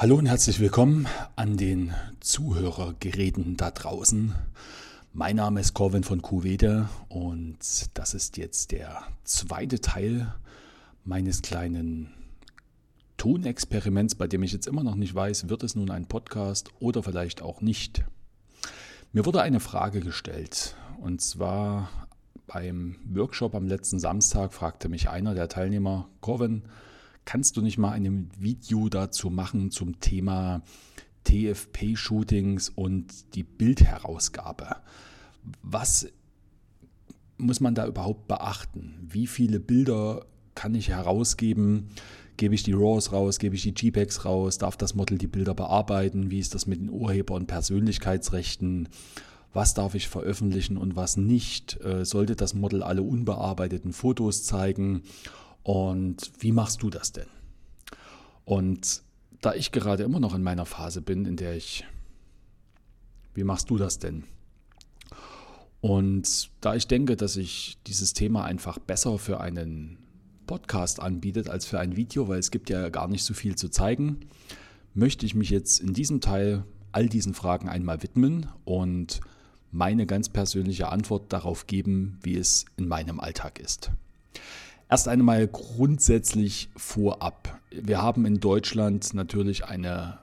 Hallo und herzlich willkommen an den Zuhörergeräten da draußen. Mein Name ist Corwin von Kuwede und das ist jetzt der zweite Teil meines kleinen Tonexperiments, bei dem ich jetzt immer noch nicht weiß, wird es nun ein Podcast oder vielleicht auch nicht. Mir wurde eine Frage gestellt und zwar beim Workshop am letzten Samstag fragte mich einer der Teilnehmer, Corwin, kannst du nicht mal ein Video dazu machen zum Thema TFP-Shootings und die Bildherausgabe? Was muss man da überhaupt beachten? Wie viele Bilder kann ich herausgeben? Gebe ich die RAWs raus? Gebe ich die JPEGs raus? Darf das Model die Bilder bearbeiten? Wie ist das mit den Urheber- und Persönlichkeitsrechten? Was darf ich veröffentlichen und was nicht? Äh, sollte das Model alle unbearbeiteten Fotos zeigen? Und wie machst du das denn? Und da ich gerade immer noch in meiner Phase bin, in der ich, wie machst du das denn? Und da ich denke, dass sich dieses Thema einfach besser für einen Podcast anbietet als für ein Video, weil es gibt ja gar nicht so viel zu zeigen, möchte ich mich jetzt in diesem Teil all diesen Fragen einmal widmen und meine ganz persönliche Antwort darauf geben, wie es in meinem Alltag ist. Erst einmal grundsätzlich vorab. Wir haben in Deutschland natürlich eine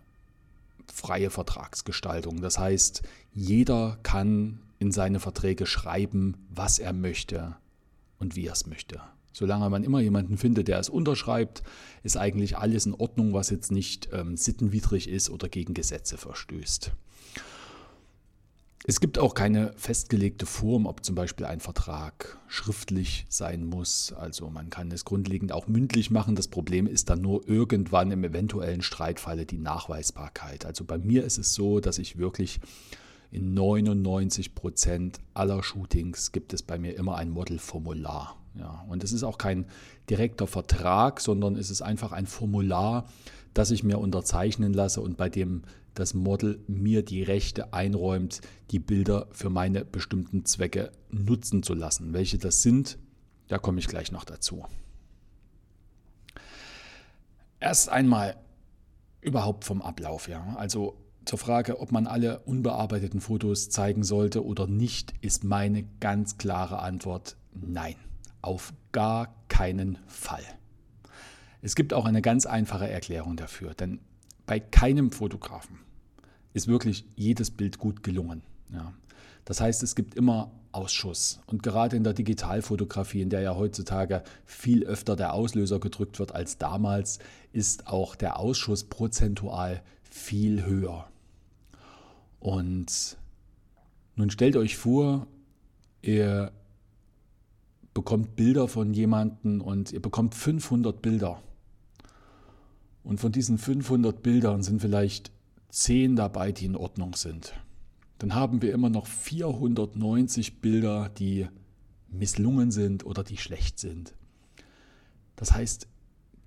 freie Vertragsgestaltung. Das heißt, jeder kann in seine Verträge schreiben, was er möchte und wie er es möchte. Solange man immer jemanden findet, der es unterschreibt, ist eigentlich alles in Ordnung, was jetzt nicht ähm, sittenwidrig ist oder gegen Gesetze verstößt. Es gibt auch keine festgelegte Form, ob zum Beispiel ein Vertrag schriftlich sein muss. Also man kann es grundlegend auch mündlich machen. Das Problem ist dann nur irgendwann im eventuellen Streitfalle die Nachweisbarkeit. Also bei mir ist es so, dass ich wirklich in 99 Prozent aller Shootings gibt es bei mir immer ein Modelformular. Ja, und es ist auch kein direkter Vertrag, sondern es ist einfach ein Formular, das ich mir unterzeichnen lasse und bei dem das Model mir die Rechte einräumt, die Bilder für meine bestimmten Zwecke nutzen zu lassen. Welche das sind, da komme ich gleich noch dazu. Erst einmal überhaupt vom Ablauf, ja. Also zur Frage, ob man alle unbearbeiteten Fotos zeigen sollte oder nicht, ist meine ganz klare Antwort nein. Auf gar keinen Fall. Es gibt auch eine ganz einfache Erklärung dafür, denn bei keinem Fotografen ist wirklich jedes Bild gut gelungen. Ja. Das heißt, es gibt immer Ausschuss. Und gerade in der Digitalfotografie, in der ja heutzutage viel öfter der Auslöser gedrückt wird als damals, ist auch der Ausschuss prozentual viel höher. Und nun stellt euch vor, ihr bekommt Bilder von jemandem und ihr bekommt 500 Bilder. Und von diesen 500 Bildern sind vielleicht 10 dabei, die in Ordnung sind. Dann haben wir immer noch 490 Bilder, die misslungen sind oder die schlecht sind. Das heißt,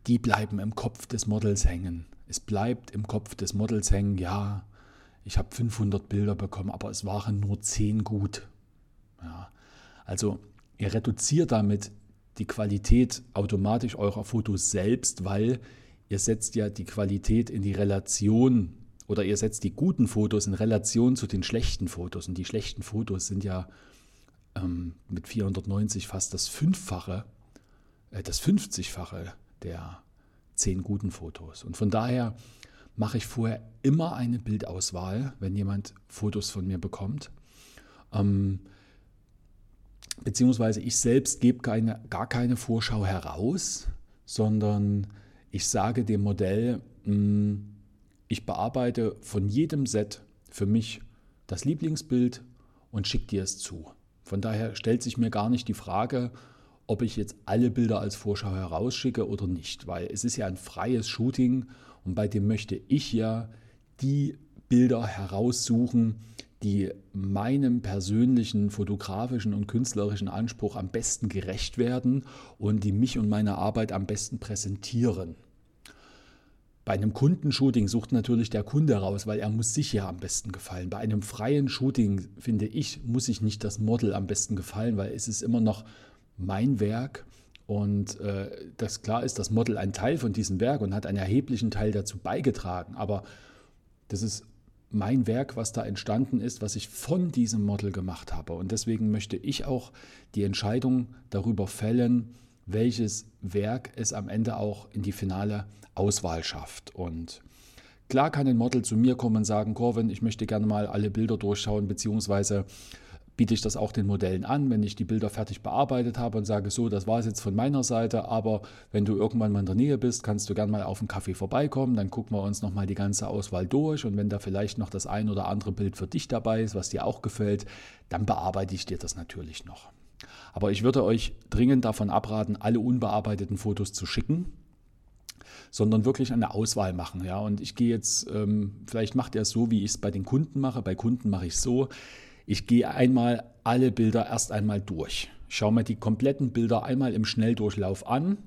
die bleiben im Kopf des Models hängen. Es bleibt im Kopf des Models hängen, ja, ich habe 500 Bilder bekommen, aber es waren nur 10 gut. Ja, also Ihr reduziert damit die Qualität automatisch eurer Fotos selbst, weil ihr setzt ja die Qualität in die Relation oder ihr setzt die guten Fotos in Relation zu den schlechten Fotos. Und die schlechten Fotos sind ja ähm, mit 490 fast das Fünffache, äh, das 50-fache der zehn guten Fotos. Und von daher mache ich vorher immer eine Bildauswahl, wenn jemand Fotos von mir bekommt. Ähm, beziehungsweise ich selbst gebe keine, gar keine Vorschau heraus, sondern ich sage dem Modell, hm, ich bearbeite von jedem Set für mich das Lieblingsbild und schicke dir es zu. Von daher stellt sich mir gar nicht die Frage, ob ich jetzt alle Bilder als Vorschau herausschicke oder nicht, weil es ist ja ein freies Shooting und bei dem möchte ich ja die Bilder heraussuchen, die meinem persönlichen fotografischen und künstlerischen Anspruch am besten gerecht werden und die mich und meine Arbeit am besten präsentieren. Bei einem Kundenshooting sucht natürlich der Kunde raus, weil er muss sich ja am besten gefallen. Bei einem freien Shooting, finde ich, muss sich nicht das Model am besten gefallen, weil es ist immer noch mein Werk und äh, das klar ist, das Model ein Teil von diesem Werk und hat einen erheblichen Teil dazu beigetragen. Aber das ist mein Werk, was da entstanden ist, was ich von diesem Model gemacht habe. Und deswegen möchte ich auch die Entscheidung darüber fällen, welches Werk es am Ende auch in die finale Auswahl schafft. Und klar kann ein Model zu mir kommen und sagen, Corvin, ich möchte gerne mal alle Bilder durchschauen, beziehungsweise biete ich das auch den Modellen an, wenn ich die Bilder fertig bearbeitet habe und sage, so, das war es jetzt von meiner Seite, aber wenn du irgendwann mal in der Nähe bist, kannst du gerne mal auf einen Kaffee vorbeikommen, dann gucken wir uns nochmal die ganze Auswahl durch und wenn da vielleicht noch das ein oder andere Bild für dich dabei ist, was dir auch gefällt, dann bearbeite ich dir das natürlich noch. Aber ich würde euch dringend davon abraten, alle unbearbeiteten Fotos zu schicken, sondern wirklich eine Auswahl machen. Ja? Und ich gehe jetzt, ähm, vielleicht macht ihr es so, wie ich es bei den Kunden mache. Bei Kunden mache ich es so, ich gehe einmal alle Bilder erst einmal durch. Ich schaue mir die kompletten Bilder einmal im Schnelldurchlauf an,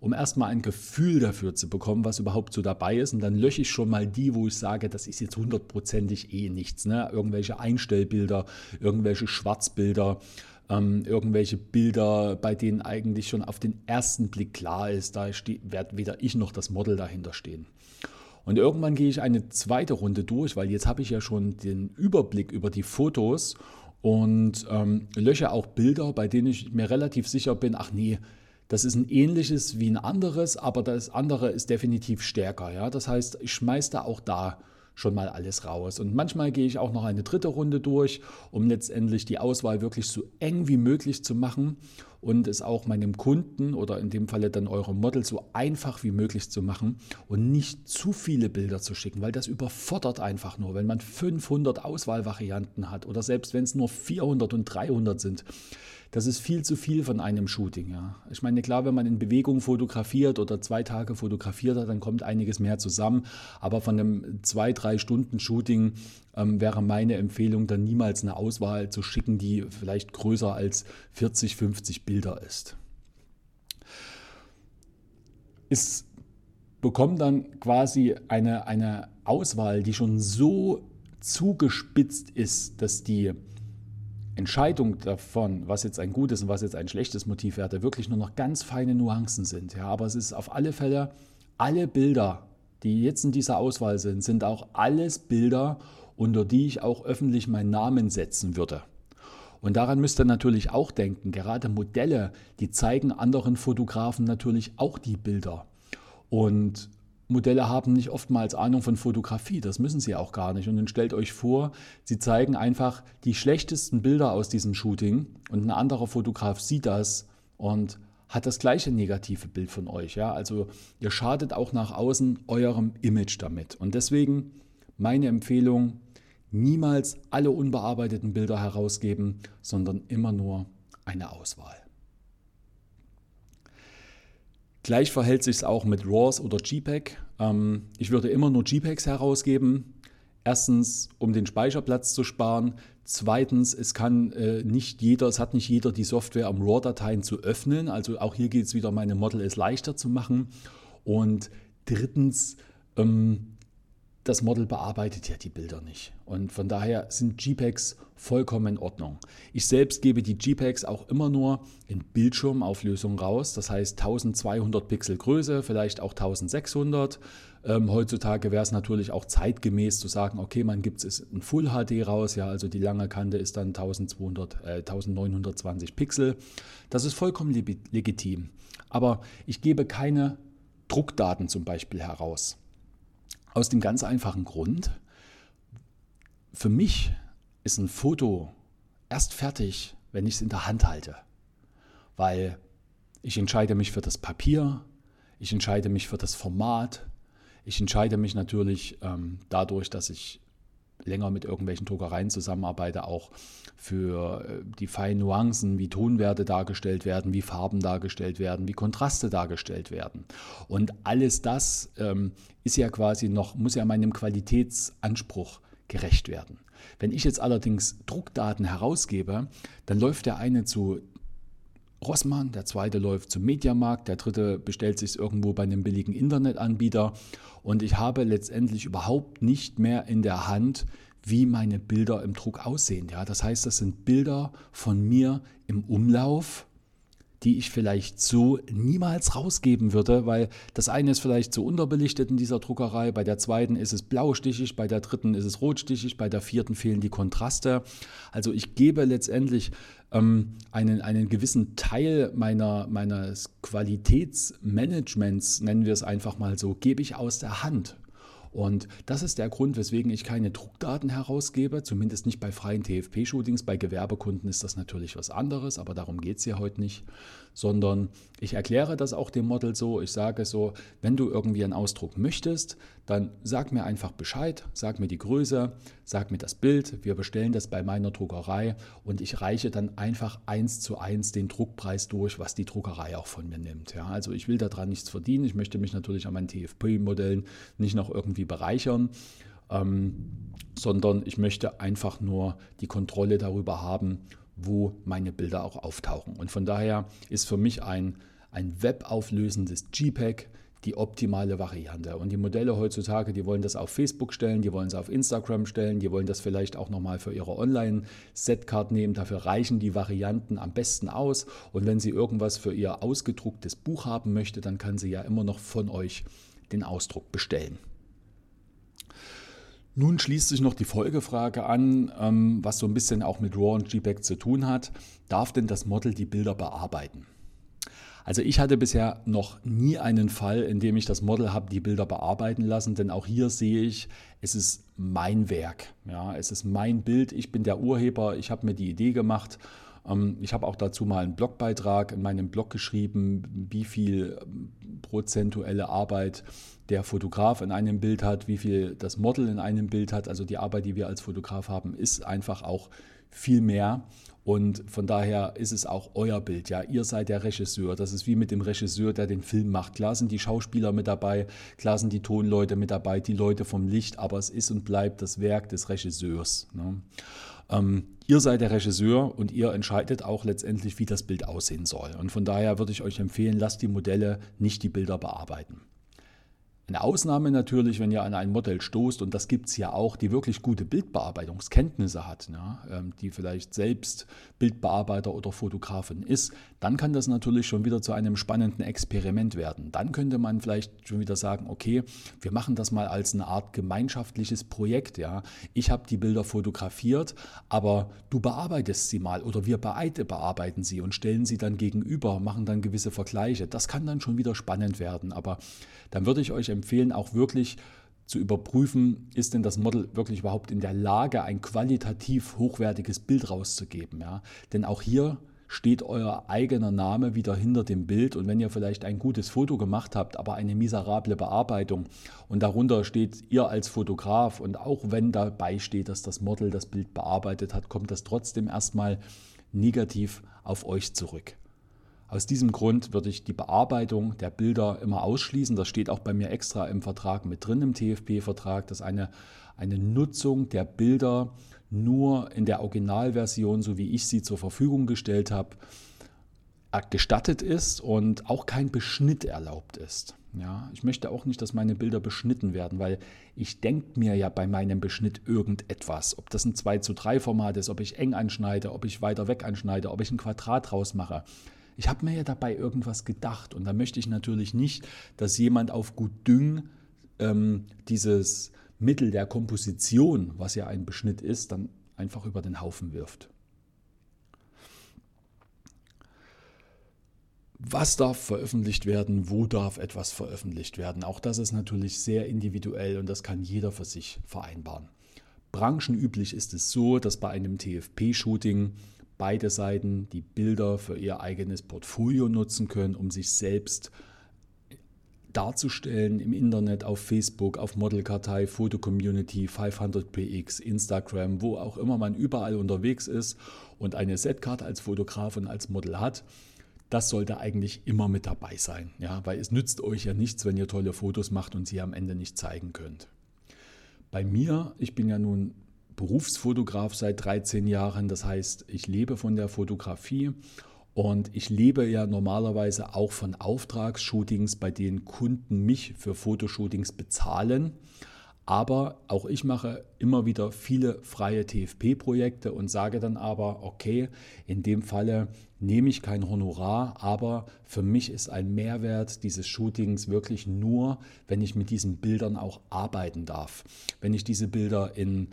um erstmal ein Gefühl dafür zu bekommen, was überhaupt so dabei ist. Und dann lösche ich schon mal die, wo ich sage, das ist jetzt hundertprozentig eh nichts. Ne? Irgendwelche Einstellbilder, irgendwelche Schwarzbilder, ähm, irgendwelche Bilder, bei denen eigentlich schon auf den ersten Blick klar ist, da wird weder ich noch das Model dahinter stehen. Und irgendwann gehe ich eine zweite Runde durch, weil jetzt habe ich ja schon den Überblick über die Fotos und ähm, lösche auch Bilder, bei denen ich mir relativ sicher bin, ach nee, das ist ein ähnliches wie ein anderes, aber das andere ist definitiv stärker. Ja? Das heißt, ich schmeiße da auch da schon mal alles raus. Und manchmal gehe ich auch noch eine dritte Runde durch, um letztendlich die Auswahl wirklich so eng wie möglich zu machen und es auch meinem Kunden oder in dem Falle dann eurem Model so einfach wie möglich zu machen und nicht zu viele Bilder zu schicken, weil das überfordert einfach nur, wenn man 500 Auswahlvarianten hat oder selbst wenn es nur 400 und 300 sind. Das ist viel zu viel von einem Shooting. Ja. Ich meine, klar, wenn man in Bewegung fotografiert oder zwei Tage fotografiert hat, dann kommt einiges mehr zusammen. Aber von einem zwei, drei Stunden Shooting ähm, wäre meine Empfehlung, dann niemals eine Auswahl zu schicken, die vielleicht größer als 40, 50 Bilder ist. Es bekommt dann quasi eine, eine Auswahl, die schon so zugespitzt ist, dass die Entscheidung davon, was jetzt ein gutes und was jetzt ein schlechtes Motiv wäre, wirklich nur noch ganz feine Nuancen sind. Ja, aber es ist auf alle Fälle, alle Bilder, die jetzt in dieser Auswahl sind, sind auch alles Bilder, unter die ich auch öffentlich meinen Namen setzen würde. Und daran müsst ihr natürlich auch denken, gerade Modelle, die zeigen anderen Fotografen natürlich auch die Bilder. Und Modelle haben nicht oftmals Ahnung von Fotografie, das müssen sie auch gar nicht. Und dann stellt euch vor, sie zeigen einfach die schlechtesten Bilder aus diesem Shooting und ein anderer Fotograf sieht das und hat das gleiche negative Bild von euch. Ja? Also ihr schadet auch nach außen eurem Image damit. Und deswegen meine Empfehlung, niemals alle unbearbeiteten Bilder herausgeben, sondern immer nur eine Auswahl. Gleich verhält sich es auch mit RAWs oder JPEG. Ähm, ich würde immer nur JPEGs herausgeben. Erstens, um den Speicherplatz zu sparen. Zweitens, es kann äh, nicht jeder, es hat nicht jeder die Software, um RAW-Dateien zu öffnen. Also auch hier geht es wieder, meine Model es leichter zu machen. Und drittens, ähm, das Model bearbeitet ja die Bilder nicht. Und von daher sind JPEGs vollkommen in Ordnung. Ich selbst gebe die JPEGs auch immer nur in Bildschirmauflösung raus. Das heißt 1200 Pixel Größe, vielleicht auch 1600. Ähm, heutzutage wäre es natürlich auch zeitgemäß zu sagen, okay, man gibt es in Full HD raus, ja, also die lange Kante ist dann 1200, äh, 1920 Pixel. Das ist vollkommen legitim. Aber ich gebe keine Druckdaten zum Beispiel heraus. Aus dem ganz einfachen Grund, für mich ist ein Foto erst fertig, wenn ich es in der Hand halte. Weil ich entscheide mich für das Papier, ich entscheide mich für das Format, ich entscheide mich natürlich ähm, dadurch, dass ich länger mit irgendwelchen Druckereien zusammenarbeite, auch für äh, die feinen Nuancen, wie Tonwerte dargestellt werden, wie Farben dargestellt werden, wie Kontraste dargestellt werden. Und alles das ähm, ist ja quasi noch, muss ja meinem Qualitätsanspruch gerecht werden. Wenn ich jetzt allerdings Druckdaten herausgebe, dann läuft der eine zu Rossmann, der zweite läuft zum Mediamarkt, der dritte bestellt sich irgendwo bei einem billigen Internetanbieter und ich habe letztendlich überhaupt nicht mehr in der Hand, wie meine Bilder im Druck aussehen. Ja, das heißt, das sind Bilder von mir im Umlauf, die ich vielleicht so niemals rausgeben würde, weil das eine ist vielleicht zu unterbelichtet in dieser Druckerei, bei der zweiten ist es blaustichig, bei der dritten ist es rotstichig, bei der vierten fehlen die Kontraste. Also ich gebe letztendlich ähm, einen, einen gewissen Teil meiner, meines Qualitätsmanagements, nennen wir es einfach mal so, gebe ich aus der Hand. Und das ist der Grund, weswegen ich keine Druckdaten herausgebe, zumindest nicht bei freien TFP-Shootings. Bei Gewerbekunden ist das natürlich was anderes, aber darum geht es ja heute nicht, sondern ich erkläre das auch dem Model so. Ich sage so, wenn du irgendwie einen Ausdruck möchtest, dann sag mir einfach Bescheid, sag mir die Größe, sag mir das Bild. Wir bestellen das bei meiner Druckerei und ich reiche dann einfach eins zu eins den Druckpreis durch, was die Druckerei auch von mir nimmt. Ja, also ich will daran nichts verdienen. Ich möchte mich natürlich an meinen TFP-Modellen nicht noch irgendwie bereichern. Ähm, sondern ich möchte einfach nur die Kontrolle darüber haben, wo meine Bilder auch auftauchen. Und von daher ist für mich ein, ein webauflösendes JPEG die optimale Variante. Und die Modelle heutzutage, die wollen das auf Facebook stellen, die wollen es auf Instagram stellen, die wollen das vielleicht auch nochmal für ihre Online-Setcard nehmen. Dafür reichen die Varianten am besten aus. Und wenn sie irgendwas für ihr ausgedrucktes Buch haben möchte, dann kann sie ja immer noch von euch den Ausdruck bestellen. Nun schließt sich noch die Folgefrage an, ähm, was so ein bisschen auch mit RAW und JPEG zu tun hat. Darf denn das Model die Bilder bearbeiten? Also ich hatte bisher noch nie einen Fall, in dem ich das Model habe die Bilder bearbeiten lassen, denn auch hier sehe ich, es ist mein Werk. Ja, es ist mein Bild, ich bin der Urheber, ich habe mir die Idee gemacht. Ähm, ich habe auch dazu mal einen Blogbeitrag in meinem Blog geschrieben, wie viel ähm, prozentuelle Arbeit der Fotograf in einem Bild hat, wie viel das Model in einem Bild hat. Also die Arbeit, die wir als Fotograf haben, ist einfach auch viel mehr. Und von daher ist es auch euer Bild. Ja, ihr seid der Regisseur. Das ist wie mit dem Regisseur, der den Film macht. Klar sind die Schauspieler mit dabei, klar sind die Tonleute mit dabei, die Leute vom Licht, aber es ist und bleibt das Werk des Regisseurs. Ne? Ähm, ihr seid der Regisseur und ihr entscheidet auch letztendlich, wie das Bild aussehen soll. Und von daher würde ich euch empfehlen, lasst die Modelle nicht die Bilder bearbeiten. Eine Ausnahme natürlich, wenn ihr an ein Modell stoßt, und das gibt es ja auch, die wirklich gute Bildbearbeitungskenntnisse hat, ja, ähm, die vielleicht selbst Bildbearbeiter oder Fotografin ist, dann kann das natürlich schon wieder zu einem spannenden Experiment werden. Dann könnte man vielleicht schon wieder sagen, okay, wir machen das mal als eine Art gemeinschaftliches Projekt. Ja. Ich habe die Bilder fotografiert, aber du bearbeitest sie mal oder wir beide bearbeiten sie und stellen sie dann gegenüber, machen dann gewisse Vergleiche. Das kann dann schon wieder spannend werden, aber dann würde ich euch empfehlen, auch wirklich zu überprüfen, ist denn das Model wirklich überhaupt in der Lage, ein qualitativ hochwertiges Bild rauszugeben. Ja? Denn auch hier steht euer eigener Name wieder hinter dem Bild und wenn ihr vielleicht ein gutes Foto gemacht habt, aber eine miserable Bearbeitung und darunter steht ihr als Fotograf und auch wenn dabei steht, dass das Model das Bild bearbeitet hat, kommt das trotzdem erstmal negativ auf euch zurück. Aus diesem Grund würde ich die Bearbeitung der Bilder immer ausschließen. Das steht auch bei mir extra im Vertrag mit drin, im TFP-Vertrag, dass eine, eine Nutzung der Bilder nur in der Originalversion, so wie ich sie zur Verfügung gestellt habe, gestattet ist und auch kein Beschnitt erlaubt ist. Ja, ich möchte auch nicht, dass meine Bilder beschnitten werden, weil ich denke mir ja bei meinem Beschnitt irgendetwas. Ob das ein 2 zu 3 Format ist, ob ich eng anschneide, ob ich weiter weg anschneide, ob ich ein Quadrat draus mache. Ich habe mir ja dabei irgendwas gedacht und da möchte ich natürlich nicht, dass jemand auf gut Dünn ähm, dieses Mittel der Komposition, was ja ein Beschnitt ist, dann einfach über den Haufen wirft. Was darf veröffentlicht werden? Wo darf etwas veröffentlicht werden? Auch das ist natürlich sehr individuell und das kann jeder für sich vereinbaren. Branchenüblich ist es so, dass bei einem TFP-Shooting beide Seiten die Bilder für ihr eigenes Portfolio nutzen können, um sich selbst darzustellen im Internet, auf Facebook, auf Modelkartei, Foto-Community, 500px, Instagram, wo auch immer man überall unterwegs ist und eine Setcard als Fotograf und als Model hat. Das sollte eigentlich immer mit dabei sein, ja, weil es nützt euch ja nichts, wenn ihr tolle Fotos macht und sie am Ende nicht zeigen könnt. Bei mir, ich bin ja nun Berufsfotograf seit 13 Jahren. Das heißt, ich lebe von der Fotografie und ich lebe ja normalerweise auch von Auftragsshootings, bei denen Kunden mich für Fotoshootings bezahlen. Aber auch ich mache immer wieder viele freie TFP-Projekte und sage dann aber, okay, in dem Falle nehme ich kein Honorar, aber für mich ist ein Mehrwert dieses Shootings wirklich nur, wenn ich mit diesen Bildern auch arbeiten darf. Wenn ich diese Bilder in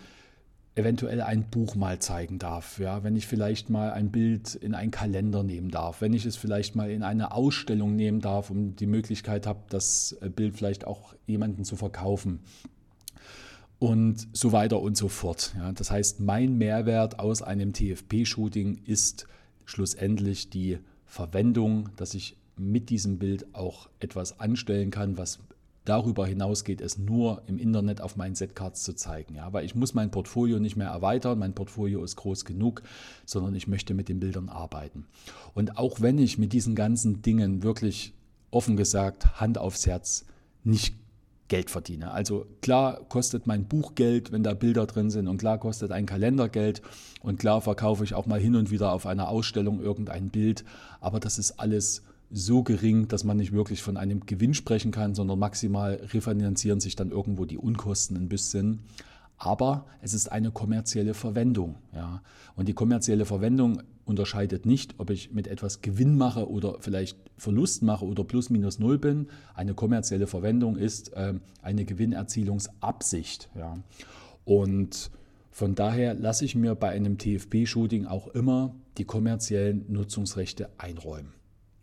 eventuell ein Buch mal zeigen darf, ja, wenn ich vielleicht mal ein Bild in einen Kalender nehmen darf, wenn ich es vielleicht mal in eine Ausstellung nehmen darf und die Möglichkeit habe, das Bild vielleicht auch jemanden zu verkaufen und so weiter und so fort. Ja. Das heißt, mein Mehrwert aus einem TFP-Shooting ist schlussendlich die Verwendung, dass ich mit diesem Bild auch etwas anstellen kann, was darüber hinausgeht, es nur im Internet auf meinen Setcards zu zeigen. Ja, weil ich muss mein Portfolio nicht mehr erweitern, mein Portfolio ist groß genug, sondern ich möchte mit den Bildern arbeiten. Und auch wenn ich mit diesen ganzen Dingen wirklich offen gesagt, Hand aufs Herz, nicht Geld verdiene. Also klar kostet mein Buch Geld, wenn da Bilder drin sind und klar kostet ein Kalender Geld und klar verkaufe ich auch mal hin und wieder auf einer Ausstellung irgendein Bild, aber das ist alles so gering, dass man nicht wirklich von einem Gewinn sprechen kann, sondern maximal refinanzieren sich dann irgendwo die Unkosten ein bisschen aber es ist eine kommerzielle Verwendung. Ja. Und die kommerzielle Verwendung unterscheidet nicht, ob ich mit etwas Gewinn mache oder vielleicht Verlust mache oder plus minus null bin. Eine kommerzielle Verwendung ist äh, eine Gewinnerzielungsabsicht. Ja. Und von daher lasse ich mir bei einem TFP-Shooting auch immer die kommerziellen Nutzungsrechte einräumen.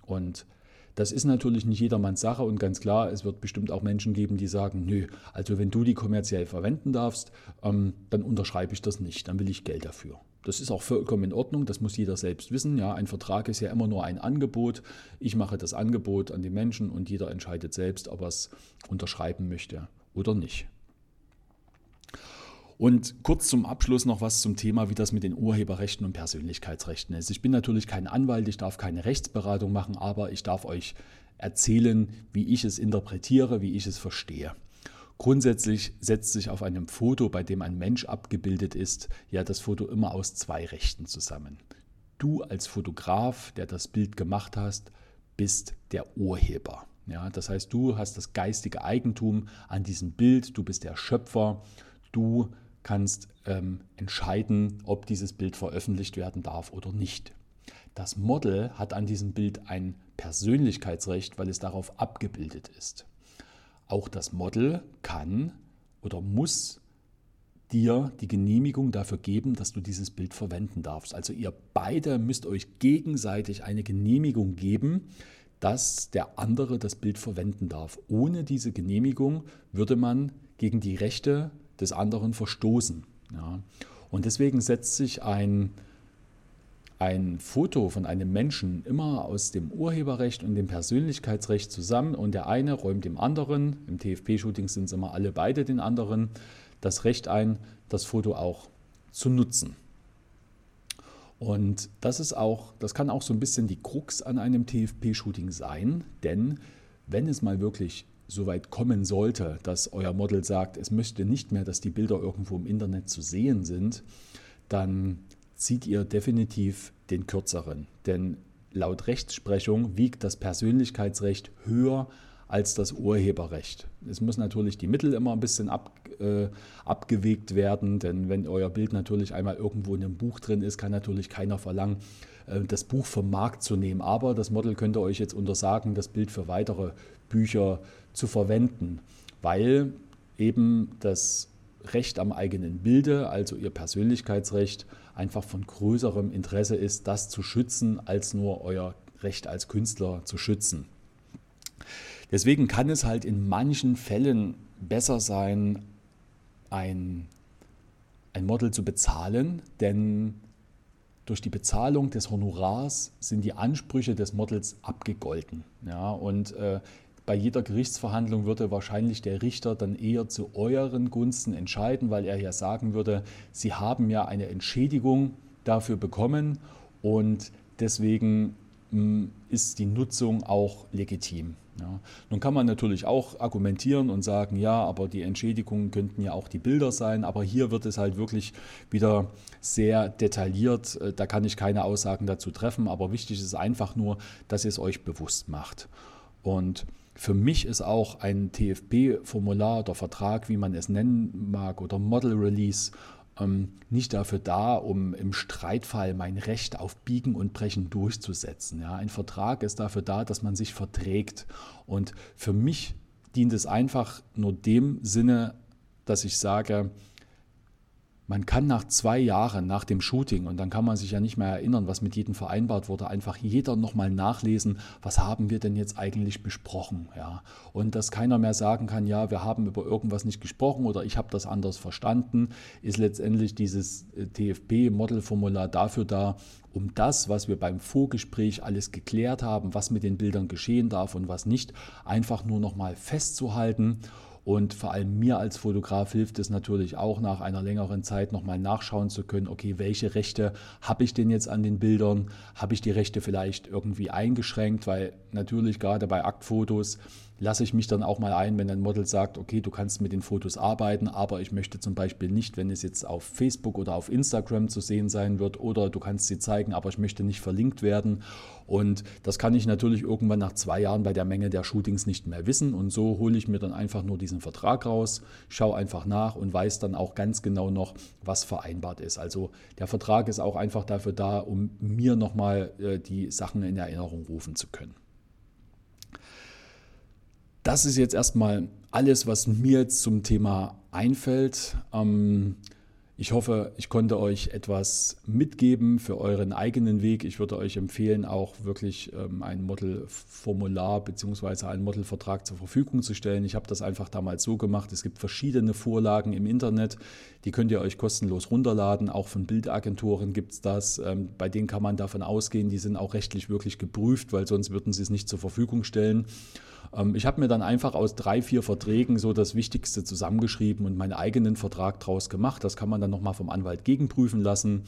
Und das ist natürlich nicht jedermanns Sache und ganz klar, es wird bestimmt auch Menschen geben, die sagen, nö, also wenn du die kommerziell verwenden darfst, ähm, dann unterschreibe ich das nicht, dann will ich Geld dafür. Das ist auch vollkommen in Ordnung, das muss jeder selbst wissen. Ja, ein Vertrag ist ja immer nur ein Angebot. Ich mache das Angebot an die Menschen und jeder entscheidet selbst, ob er es unterschreiben möchte oder nicht. Und kurz zum Abschluss noch was zum Thema, wie das mit den Urheberrechten und Persönlichkeitsrechten ist. Ich bin natürlich kein Anwalt, ich darf keine Rechtsberatung machen, aber ich darf euch erzählen, wie ich es interpretiere, wie ich es verstehe. Grundsätzlich setzt sich auf einem Foto, bei dem ein Mensch abgebildet ist, ja das Foto immer aus zwei Rechten zusammen. Du als Fotograf, der das Bild gemacht hast, bist der Urheber. Ja, das heißt, du hast das geistige Eigentum an diesem Bild, du bist der Schöpfer, du kannst ähm, entscheiden, ob dieses Bild veröffentlicht werden darf oder nicht. Das Model hat an diesem Bild ein Persönlichkeitsrecht, weil es darauf abgebildet ist. Auch das Model kann oder muss dir die Genehmigung dafür geben, dass du dieses Bild verwenden darfst. Also ihr beide müsst euch gegenseitig eine Genehmigung geben, dass der andere das Bild verwenden darf. Ohne diese Genehmigung würde man gegen die Rechte des anderen verstoßen. Ja. Und deswegen setzt sich ein, ein Foto von einem Menschen immer aus dem Urheberrecht und dem Persönlichkeitsrecht zusammen und der eine räumt dem anderen, im TFP-Shooting sind es immer alle beide den anderen, das Recht ein, das Foto auch zu nutzen. Und das ist auch, das kann auch so ein bisschen die Krux an einem TFP-Shooting sein, denn wenn es mal wirklich so weit kommen sollte, dass euer Model sagt, es möchte nicht mehr, dass die Bilder irgendwo im Internet zu sehen sind, dann zieht ihr definitiv den kürzeren. Denn laut Rechtsprechung wiegt das Persönlichkeitsrecht höher als das Urheberrecht. Es muss natürlich die Mittel immer ein bisschen ab, äh, abgewegt werden, denn wenn euer Bild natürlich einmal irgendwo in einem Buch drin ist, kann natürlich keiner verlangen, äh, das Buch vom Markt zu nehmen. Aber das Model könnte euch jetzt untersagen, das Bild für weitere Bücher zu verwenden, weil eben das Recht am eigenen Bilde, also ihr Persönlichkeitsrecht, einfach von größerem Interesse ist, das zu schützen, als nur euer Recht als Künstler zu schützen. Deswegen kann es halt in manchen Fällen besser sein, ein, ein Model zu bezahlen, denn durch die Bezahlung des Honorars sind die Ansprüche des Models abgegolten. Ja, und äh, bei jeder Gerichtsverhandlung würde wahrscheinlich der Richter dann eher zu euren Gunsten entscheiden, weil er ja sagen würde, Sie haben ja eine Entschädigung dafür bekommen und deswegen hm, ist die Nutzung auch legitim. Ja. Nun kann man natürlich auch argumentieren und sagen, ja, aber die Entschädigungen könnten ja auch die Bilder sein, aber hier wird es halt wirklich wieder sehr detailliert. Äh, da kann ich keine Aussagen dazu treffen, aber wichtig ist einfach nur, dass ihr es euch bewusst macht. Und für mich ist auch ein TFP-Formular oder Vertrag, wie man es nennen mag, oder Model Release ähm, nicht dafür da, um im Streitfall mein Recht auf Biegen und Brechen durchzusetzen. Ja, ein Vertrag ist dafür da, dass man sich verträgt. Und für mich dient es einfach nur dem Sinne, dass ich sage, man kann nach zwei Jahren nach dem Shooting, und dann kann man sich ja nicht mehr erinnern, was mit jedem vereinbart wurde, einfach jeder nochmal nachlesen, was haben wir denn jetzt eigentlich besprochen. Ja? Und dass keiner mehr sagen kann, ja, wir haben über irgendwas nicht gesprochen oder ich habe das anders verstanden, ist letztendlich dieses äh, TFP-Modelformular dafür da, um das, was wir beim Vorgespräch alles geklärt haben, was mit den Bildern geschehen darf und was nicht, einfach nur nochmal festzuhalten und vor allem mir als Fotograf hilft es natürlich auch nach einer längeren Zeit nochmal nachschauen zu können, okay, welche Rechte habe ich denn jetzt an den Bildern? Habe ich die Rechte vielleicht irgendwie eingeschränkt? Weil natürlich gerade bei Aktfotos lasse ich mich dann auch mal ein, wenn ein Model sagt, okay, du kannst mit den Fotos arbeiten, aber ich möchte zum Beispiel nicht, wenn es jetzt auf Facebook oder auf Instagram zu sehen sein wird oder du kannst sie zeigen, aber ich möchte nicht verlinkt werden. Und das kann ich natürlich irgendwann nach zwei Jahren bei der Menge der Shootings nicht mehr wissen. Und so hole ich mir dann einfach nur diesen Vertrag raus, schaue einfach nach und weiß dann auch ganz genau noch, was vereinbart ist. Also der Vertrag ist auch einfach dafür da, um mir nochmal äh, die Sachen in Erinnerung rufen zu können. Das ist jetzt erstmal alles, was mir zum Thema einfällt. Ähm, ich hoffe, ich konnte euch etwas mitgeben für euren eigenen Weg. Ich würde euch empfehlen, auch wirklich ähm, ein Modelformular bzw. einen Modelvertrag zur Verfügung zu stellen. Ich habe das einfach damals so gemacht. Es gibt verschiedene Vorlagen im Internet, die könnt ihr euch kostenlos runterladen. Auch von Bildagenturen gibt es das. Ähm, bei denen kann man davon ausgehen, die sind auch rechtlich wirklich geprüft, weil sonst würden sie es nicht zur Verfügung stellen. Ähm, ich habe mir dann einfach aus drei, vier Verträgen so das Wichtigste zusammengeschrieben und meinen eigenen Vertrag draus gemacht. Das kann man dann nochmal vom Anwalt gegenprüfen lassen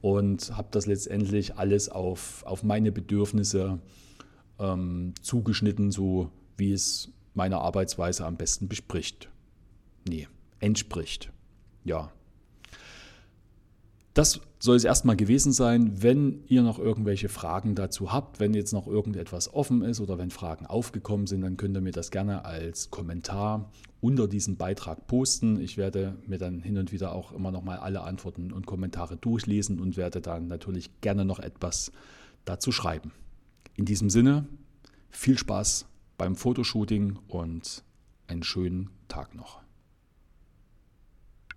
und habe das letztendlich alles auf, auf meine Bedürfnisse ähm, zugeschnitten, so wie es meiner Arbeitsweise am besten bespricht. Nee, entspricht. Ja, das soll es erstmal gewesen sein. Wenn ihr noch irgendwelche Fragen dazu habt, wenn jetzt noch irgendetwas offen ist oder wenn Fragen aufgekommen sind, dann könnt ihr mir das gerne als Kommentar unter diesem Beitrag posten. Ich werde mir dann hin und wieder auch immer noch mal alle Antworten und Kommentare durchlesen und werde dann natürlich gerne noch etwas dazu schreiben. In diesem Sinne, viel Spaß beim Fotoshooting und einen schönen Tag noch.